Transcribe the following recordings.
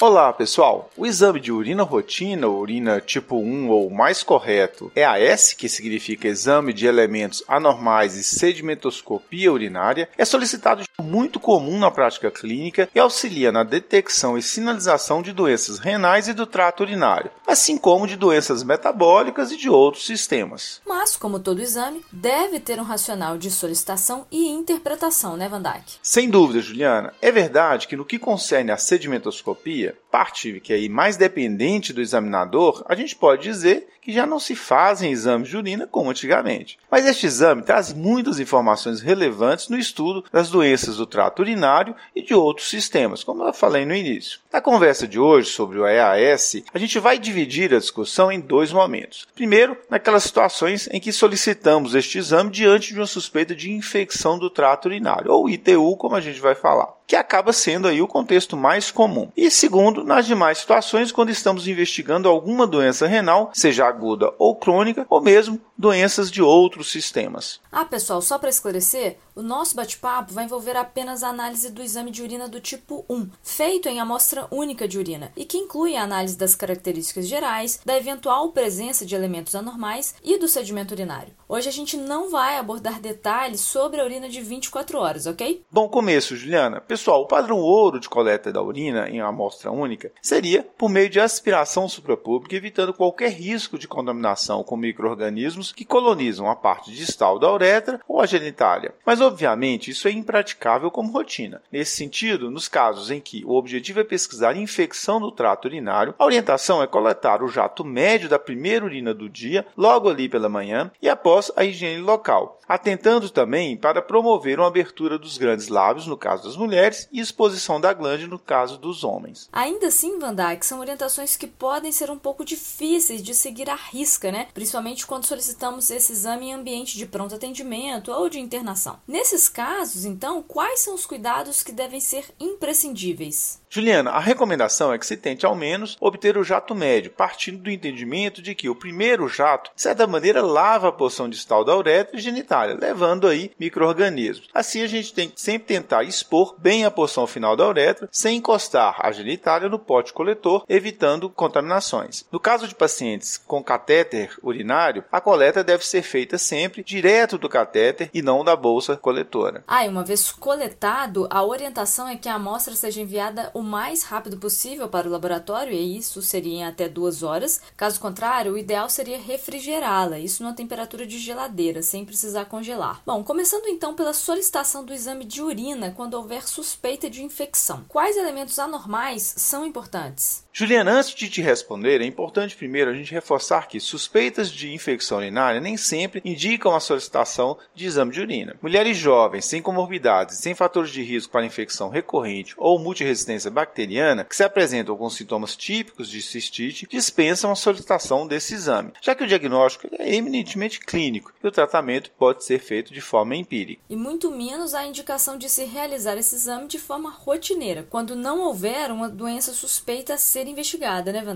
Olá, pessoal. O exame de urina rotina, urina tipo 1 ou mais correto, EAS, que significa Exame de Elementos Anormais e Sedimentoscopia Urinária, é solicitado de muito comum na prática clínica e auxilia na detecção e sinalização de doenças renais e do trato urinário, assim como de doenças metabólicas e de outros sistemas. Mas, como todo exame, deve ter um racional de solicitação e interpretação, né, Van Dyke? Sem dúvida, Juliana. É verdade que no que concerne à sedimentoscopia, dia. Parte que é mais dependente do examinador, a gente pode dizer que já não se fazem exames de urina como antigamente. Mas este exame traz muitas informações relevantes no estudo das doenças do trato urinário e de outros sistemas, como eu falei no início. Na conversa de hoje sobre o EAS, a gente vai dividir a discussão em dois momentos. Primeiro, naquelas situações em que solicitamos este exame diante de uma suspeita de infecção do trato urinário, ou ITU, como a gente vai falar que acaba sendo aí o contexto mais comum. E segundo, nas demais situações, quando estamos investigando alguma doença renal, seja aguda ou crônica, ou mesmo doenças de outros sistemas. Ah, pessoal, só para esclarecer, o nosso bate-papo vai envolver apenas a análise do exame de urina do tipo 1, feito em amostra única de urina, e que inclui a análise das características gerais, da eventual presença de elementos anormais e do sedimento urinário. Hoje a gente não vai abordar detalhes sobre a urina de 24 horas, ok? Bom começo, Juliana. Pessoal, o padrão ouro de coleta da urina em amostra única seria por meio de aspiração suprapública, evitando qualquer risco de contaminação com micro-organismos que colonizam a parte distal da uretra ou a genitália. Mas, obviamente, isso é impraticável como rotina. Nesse sentido, nos casos em que o objetivo é pesquisar infecção do trato urinário, a orientação é coletar o jato médio da primeira urina do dia, logo ali pela manhã, e após a higiene local, atentando também para promover uma abertura dos grandes lábios, no caso das mulheres, e exposição da glande, no caso dos homens. Ainda assim, Van Dyke, são orientações que podem ser um pouco difíceis de seguir à risca, né? Principalmente quando solicitamos esse exame em ambiente de pronto atendimento ou de internação. Nesses casos, então, quais são os cuidados que devem ser imprescindíveis? Juliana, a recomendação é que se tente ao menos obter o jato médio, partindo do entendimento de que o primeiro jato, de certa maneira, lava a porção distal da uretra e genitália, levando aí micro-organismos. Assim, a gente tem que sempre tentar expor bem a porção final da uretra, sem encostar a genitália no pote coletor, evitando contaminações. No caso de pacientes com catéter urinário, a coleta deve ser feita sempre direto do catéter e não da bolsa coletora. Ah, e uma vez coletado, a orientação é que a amostra seja enviada o mais rápido possível para o laboratório, e isso seria em até duas horas. Caso contrário, o ideal seria refrigerá-la, isso numa temperatura de geladeira, sem precisar congelar. Bom, começando então pela solicitação do exame de urina quando houver suspeita de infecção. Quais elementos anormais são importantes? Juliana, antes de te responder, é importante primeiro a gente reforçar que suspeitas de infecção urinária nem sempre indicam a solicitação de exame de urina. Mulheres jovens, sem comorbidades, sem fatores de risco para infecção recorrente ou multiresistência bacteriana, que se apresentam com sintomas típicos de cistite, dispensam a solicitação desse exame, já que o diagnóstico é eminentemente clínico e o tratamento pode ser feito de forma empírica. E muito menos a indicação de se realizar esse exame de forma rotineira, quando não houver uma doença suspeita a ser investigada, né, Van?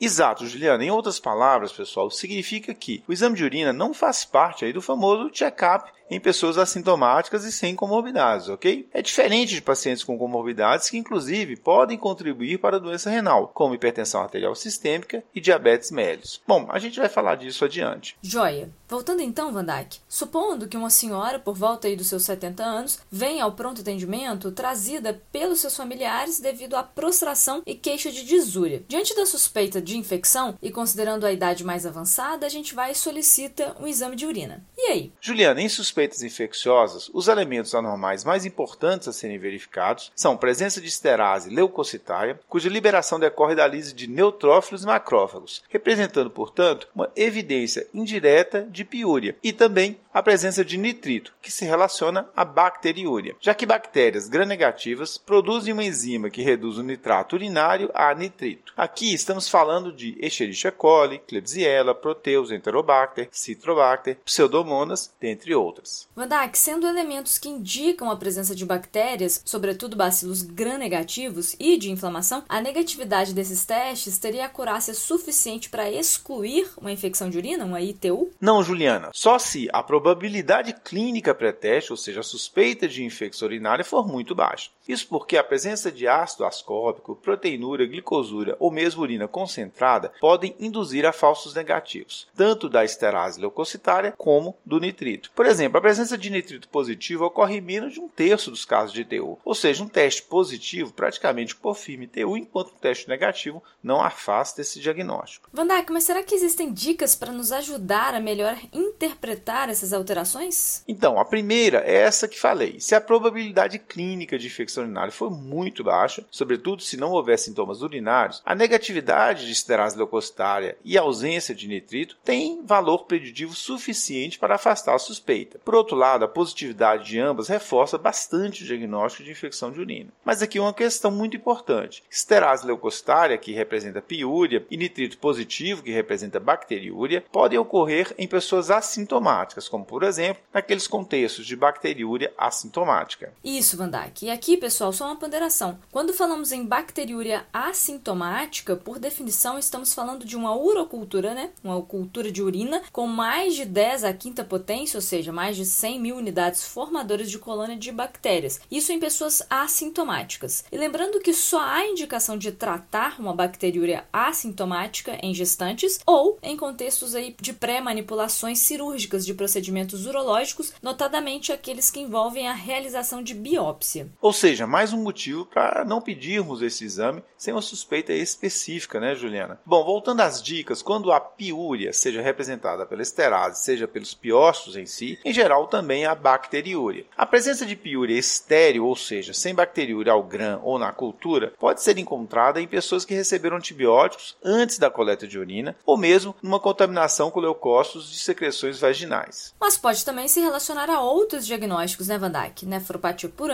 Exato, Juliana. Em outras palavras, pessoal, significa que o exame de urina não faz parte aí do famoso check-up em pessoas assintomáticas e sem comorbidades, ok? É diferente de pacientes com comorbidades que, inclusive, podem contribuir para a doença renal, como hipertensão arterial sistêmica e diabetes mellitus. Bom, a gente vai falar disso adiante. Joia. Voltando então, Van Dyke, supondo que uma senhora, por volta aí dos seus 70 anos, venha ao pronto atendimento trazida pelos seus familiares devido à prostração e queixa de disúria. Diante da suspeita de infecção e considerando a idade mais avançada, a gente vai e solicita um exame de urina. E aí? Juliana, em suspeitas infecciosas, os elementos anormais mais importantes a serem verificados são presença de esterase leucocitária, cuja liberação decorre da lise de neutrófilos e macrófagos, representando, portanto, uma evidência indireta de piúria, e também a presença de nitrito, que se relaciona à bacteriúria, já que bactérias gram-negativas produzem uma enzima que reduz o nitrato urinário a nitrito. Aqui estamos falando de Escherichia coli, Klebsiella, Proteus, Enterobacter, Citrobacter, Pseudomonas, dentre outras. Bacteriófagas. Vandak, sendo elementos que indicam a presença de bactérias, sobretudo bacilos gram-negativos e de inflamação, a negatividade desses testes teria acurácia suficiente para excluir uma infecção de urina, uma ITU? Não, Juliana. Só se a probabilidade clínica pré-teste, ou seja, a suspeita de infecção urinária, for muito baixa. Isso porque a presença de ácido ascórbico, proteinúria, glicosura ou mesmo urina concentrada podem induzir a falsos negativos, tanto da esterase leucocitária como do nitrito. Por exemplo, a presença de nitrito positivo ocorre em menos de um terço dos casos de TU, ou seja, um teste positivo praticamente confirma TU, enquanto um teste negativo não afasta esse diagnóstico. Vandak, mas será que existem dicas para nos ajudar a melhor interpretar essas alterações? Então, a primeira é essa que falei. Se a probabilidade clínica de infecção urinária for muito baixa, sobretudo se não houver sintomas urinários, a negatividade de esterase leucocitária e a ausência de nitrito tem valor preditivo suficiente para afastar a suspeita. Por outro lado, a positividade de ambas reforça bastante o diagnóstico de infecção de urina. Mas aqui uma questão muito importante. Esterase leucocitária, que representa piúria, e nitrito positivo, que representa bacteriúria, podem ocorrer em pessoas assintomáticas, como por exemplo, naqueles contextos de bacteriúria assintomática. Isso, Vandak. E aqui, pessoal, só uma ponderação. Quando falamos em bacteriúria assintomática, por definição, estamos falando de uma urocultura, né? Uma cultura de urina com mais de 10 a quinta potência, ou seja, mais de 100 mil unidades formadoras de colônia de bactérias. Isso em pessoas assintomáticas. E lembrando que só há indicação de tratar uma bacteriúria assintomática em gestantes ou em contextos aí de pré-manipulações cirúrgicas de procedimentos urológicos, notadamente aqueles que envolvem a realização de biópsia. Ou seja, mais um motivo para não pedirmos esse exame sem uma suspeita específica, né, Juliana? Bom, voltando às dicas, quando a piúria seja representada pela esterase, seja pelos piócitos em si, em geral também a bacteriúria. A presença de piúria estéreo, ou seja, sem bacteriúria ao grã ou na cultura, pode ser encontrada em pessoas que receberam antibióticos antes da coleta de urina ou mesmo numa contaminação com leucócitos de secreções vaginais. Mas pode também se relacionar a outros diagnósticos, né, Van Dyke? Nefropatia por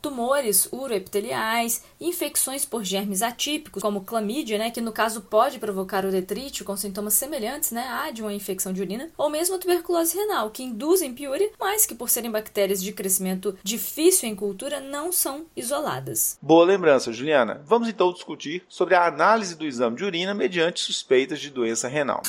tumores uroepiteliais, infecções por germes atípicos, como clamídia, né, que no caso pode provocar uretrite com sintomas semelhantes né, à de uma infecção de urina, ou mesmo a tuberculose renal, que induzem piúria, mas que por serem bactérias de crescimento difícil em cultura não são isoladas. Boa lembrança, Juliana. Vamos então discutir sobre a análise do exame de urina mediante suspeitas de doença renal.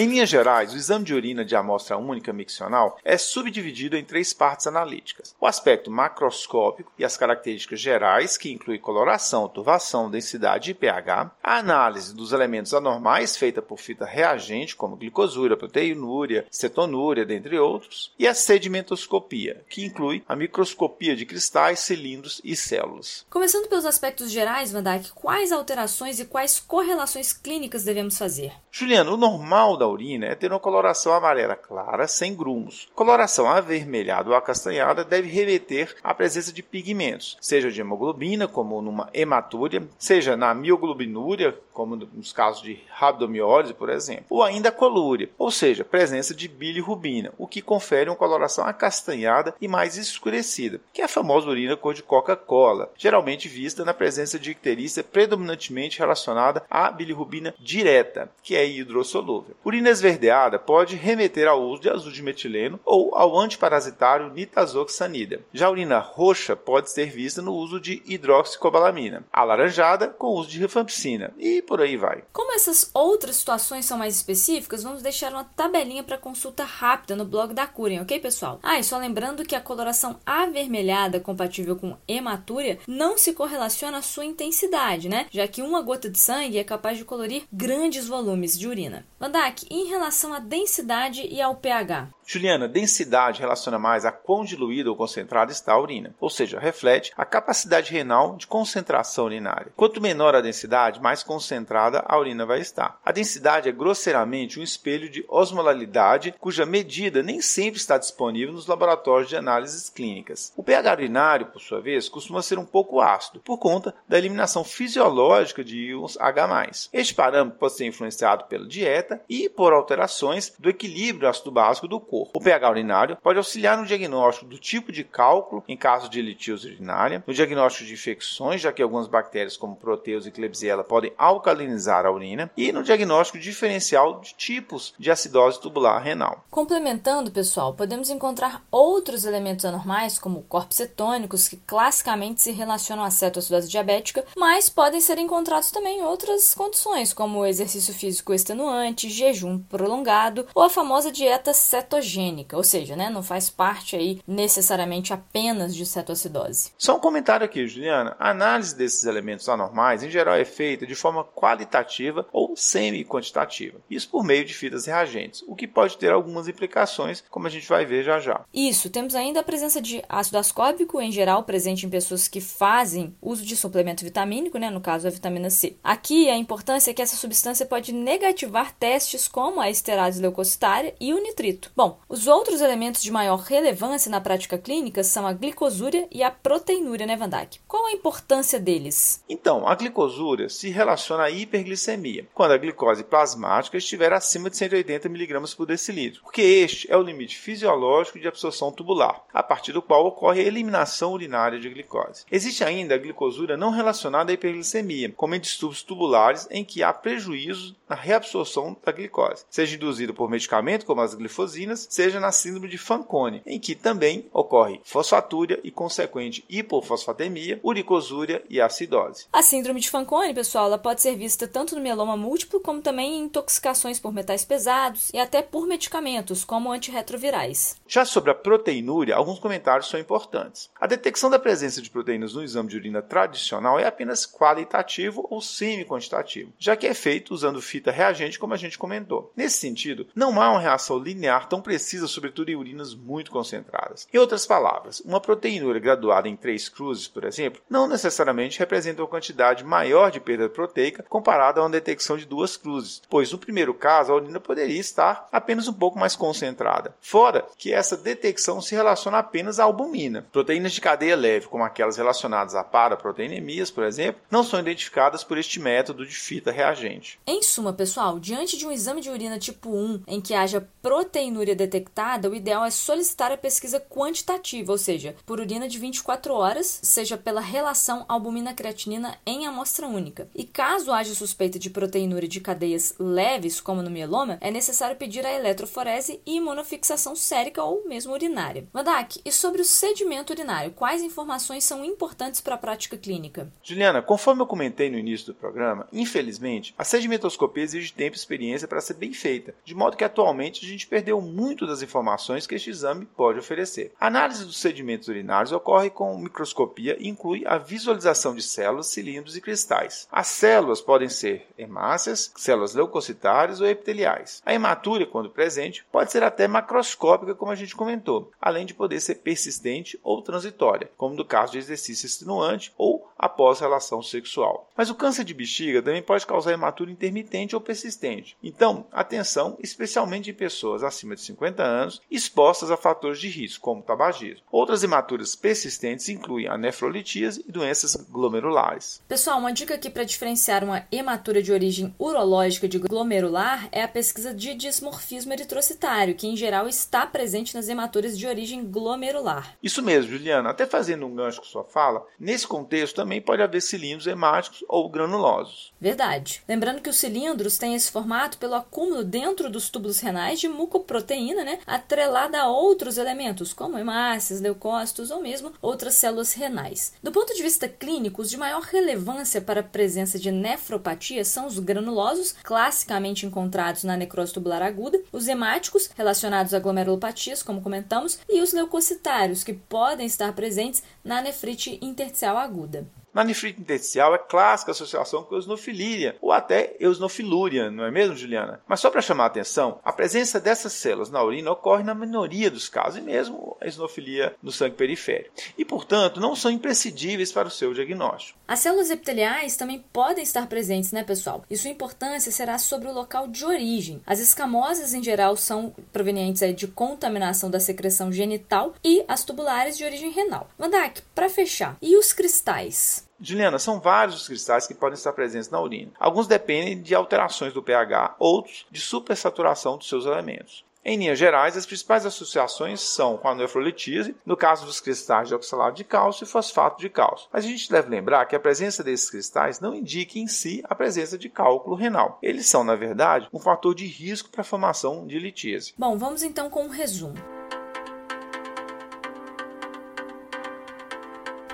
Em linhas gerais, o exame de urina de amostra única miccional é subdividido em três partes analíticas: o aspecto macroscópico e as características gerais, que inclui coloração, turvação, densidade e pH, a análise dos elementos anormais feita por fita reagente, como glicosura, proteinúria, cetonúria, dentre outros, e a sedimentoscopia, que inclui a microscopia de cristais, cilindros e células. Começando pelos aspectos gerais, Van Dijk, quais alterações e quais correlações clínicas devemos fazer? Juliano, o normal da urina é ter uma coloração amarela clara, sem grumos. Coloração avermelhada ou acastanhada deve remeter à presença de pigmentos, seja de hemoglobina, como numa hematúria, seja na mioglobinúria, como nos casos de rabdomiólise, por exemplo, ou ainda colúria, ou seja, presença de bilirrubina, o que confere uma coloração acastanhada e mais escurecida, que é a famosa urina cor de Coca-Cola, geralmente vista na presença de icterícia predominantemente relacionada à bilirrubina direta, que é hidrossolúvel. Urina esverdeada pode remeter ao uso de azul de metileno ou ao antiparasitário nitazoxanida. Já a urina roxa pode ser vista no uso de hidroxicobalamina, alaranjada com o uso de rifampicina e por aí vai. Como essas outras situações são mais específicas, vamos deixar uma tabelinha para consulta rápida no blog da Curem, ok, pessoal? Ah, e só lembrando que a coloração avermelhada compatível com hematúria não se correlaciona à sua intensidade, né? Já que uma gota de sangue é capaz de colorir grandes volumes de urina. Vandak, em relação à densidade e ao pH, Juliana, densidade relaciona mais a quão diluída ou concentrada está a urina, ou seja, reflete a capacidade renal de concentração urinária. Quanto menor a densidade, mais concentrada a urina vai estar. A densidade é grosseiramente um espelho de osmolalidade, cuja medida nem sempre está disponível nos laboratórios de análises clínicas. O pH urinário, por sua vez, costuma ser um pouco ácido, por conta da eliminação fisiológica de íons H+. Este parâmetro pode ser influenciado pela dieta e por alterações do equilíbrio ácido-básico do corpo cor. O pH urinário pode auxiliar no diagnóstico do tipo de cálculo em caso de litíase urinária, no diagnóstico de infecções, já que algumas bactérias como Proteus e Klebsiella podem alcalinizar a urina, e no diagnóstico diferencial de tipos de acidose tubular renal. Complementando, pessoal, podemos encontrar outros elementos anormais, como corpos cetônicos, que classicamente se relacionam à cetoacidose diabética, mas podem ser encontrados também em outras condições, como exercício físico extenuante, jejum prolongado ou a famosa dieta cetogênica, ou seja, né, não faz parte aí necessariamente apenas de cetoacidose. Só um comentário aqui, Juliana. A análise desses elementos anormais, em geral, é feita de forma qualitativa ou semi-quantitativa. Isso por meio de fitas reagentes, o que pode ter algumas implicações, como a gente vai ver já já. Isso, temos ainda a presença de ácido ascórbico, em geral presente em pessoas que fazem uso de suplemento vitamínico, né, no caso a vitamina C. Aqui a importância é que essa substância pode negativar testes como a esterase leucocitária e o nitrito. Bom, os outros elementos de maior relevância na prática clínica são a glicosúria e a proteinúria, né, Van Dijk? Qual a importância deles? Então, a glicosúria se relaciona à hiperglicemia, quando a glicose plasmática estiver acima de 180 mg por decilitro, porque este é o limite fisiológico de absorção tubular, a partir do qual ocorre a eliminação urinária de glicose. Existe ainda a glicosúria não relacionada à hiperglicemia, como em distúrbios tubulares em que há prejuízo na reabsorção da glicose, seja induzido por medicamento como as glifosinas, seja na síndrome de Fanconi, em que também ocorre fosfatúria e consequente hipofosfatemia, uricosúria e acidose. A síndrome de Fanconi, pessoal, ela pode ser vista tanto no mieloma múltiplo como também em intoxicações por metais pesados e até por medicamentos como antirretrovirais. Já sobre a proteinúria, alguns comentários são importantes. A detecção da presença de proteínas no exame de urina tradicional é apenas qualitativo ou semi-quantitativo, já que é feito usando fita reagente, como a gente comentou. Nesse sentido, não há uma reação linear tão precisa, sobretudo em urinas muito concentradas. Em outras palavras, uma proteinúria graduada em três cruzes, por exemplo, não necessariamente representa uma quantidade maior de perda proteica comparada a uma detecção de duas cruzes, pois no primeiro caso a urina poderia estar apenas um pouco mais concentrada. Fora que essa detecção se relaciona apenas à albumina. Proteínas de cadeia leve, como aquelas relacionadas a paraproteinemias, por exemplo, não são identificadas por este método de fita reagente. Em suma, pessoal, diante de um exame de urina tipo 1 em que haja proteinúria detectada, o ideal é solicitar a pesquisa quantitativa, ou seja, por urina de 24 horas, seja pela relação albumina-creatinina em amostra única. E caso haja suspeita de proteinúria de cadeias leves, como no mieloma, é necessário pedir a eletroforese e imunofixação sérica ou mesmo urinária. Mandak, e sobre o sedimento urinário, quais informações são importantes para a prática clínica? Juliana, conforme eu comentei no início do programa, infelizmente, a sedimentoscopia exige tempo e experiência para ser bem feita, de modo que atualmente a gente perdeu muito das informações que este exame pode oferecer. A análise dos sedimentos urinários ocorre com microscopia e inclui a visualização de células, cilindros e cristais. As células podem ser hemácias, células leucocitárias ou epiteliais. A hematúria, quando presente, pode ser até macroscópica, como a gente comentou, além de poder ser persistente ou transitória, como no caso de exercício extenuante ou após relação sexual. Mas o câncer de bexiga também pode causar hematúria intermitente ou persistente. Então, atenção, especialmente em pessoas acima de 50 anos expostas a fatores de risco, como tabagismo. Outras hematuras persistentes incluem a nefrolitíase e doenças glomerulares. Pessoal, uma dica aqui para diferenciar uma hematúria de origem urológica de glomerular é a pesquisa de dismorfismo eritrocitário, que em geral está presente nas hematuras de origem glomerular. Isso mesmo, Juliana. Até fazendo um gancho com sua fala, nesse contexto também pode haver cilindros hemáticos ou granulosos. Verdade. Lembrando que os cilindros têm esse formato pelo acúmulo dentro dos túbulos renais de mucoproteína, né, atrelada a outros elementos, como hemácias, leucócitos ou mesmo outras células renais. Do ponto de vista clínico, os de maior relevância para a presença de nefropatia são os granulosos, classicamente encontrados na necrose tubular aguda, os hemáticos, relacionados a glomerulopatias, como comentamos, e os leucocitários, que podem estar presentes na nefrite intersticial aguda. Na nefrite intersticial é clássica a associação com eosinofilia ou até eosinofilúria, não é mesmo, Juliana? Mas só para chamar a atenção, a presença dessas células na urina ocorre na minoria dos casos e mesmo a eosinofilia no sangue periférico. E, portanto, não são imprescindíveis para o seu diagnóstico. As células epiteliais também podem estar presentes, né, pessoal? E sua importância será sobre o local de origem. As escamosas, em geral, são provenientes aí, de contaminação da secreção genital e as tubulares de origem renal. Mandak, para fechar, e os cristais? Juliana, são vários os cristais que podem estar presentes na urina. Alguns dependem de alterações do pH, outros de supersaturação dos seus elementos. Em linhas gerais, as principais associações são com a nefrolitíase, no caso dos cristais de oxalato de cálcio e fosfato de cálcio. Mas a gente deve lembrar que a presença desses cristais não indica em si a presença de cálculo renal. Eles são, na verdade, um fator de risco para a formação de litíase. Bom, vamos então com um resumo.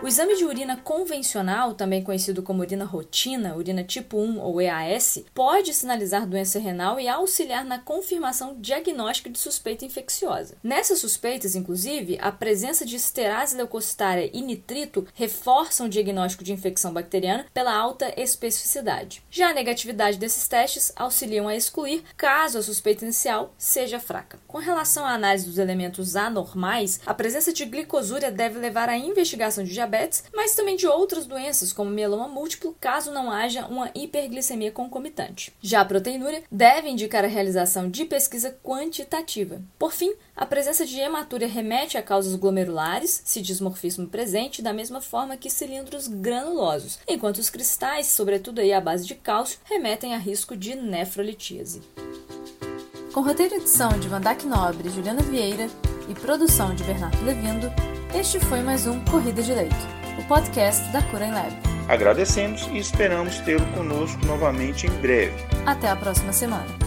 O exame de urina convencional, também conhecido como urina rotina, urina tipo 1 ou EAS, pode sinalizar doença renal e auxiliar na confirmação diagnóstica de suspeita infecciosa. Nessas suspeitas, inclusive, a presença de esterase leucocitária e nitrito reforçam o diagnóstico de infecção bacteriana pela alta especificidade. Já a negatividade desses testes auxiliam a excluir caso a suspeita inicial seja fraca. Com relação à análise dos elementos anormais, a presença de glicosúria deve levar à investigação de diabetes, mas também de outras doenças, como mieloma múltiplo, caso não haja uma hiperglicemia concomitante. Já a proteinúria deve indicar a realização de pesquisa quantitativa. Por fim, a presença de hematúria remete a causas glomerulares, se dismorfismo presente, da mesma forma que cilindros granulosos, enquanto os cristais, sobretudo aí à base de cálcio, remetem a risco de nefrolitíase. Com roteiro e edição de Vandac Nobre e Juliana Vieira e produção de Bernardo Levindo, este foi mais um Corrida de Leito, o podcast da Cura em Lab. Agradecemos e esperamos tê-lo conosco novamente em breve. Até a próxima semana.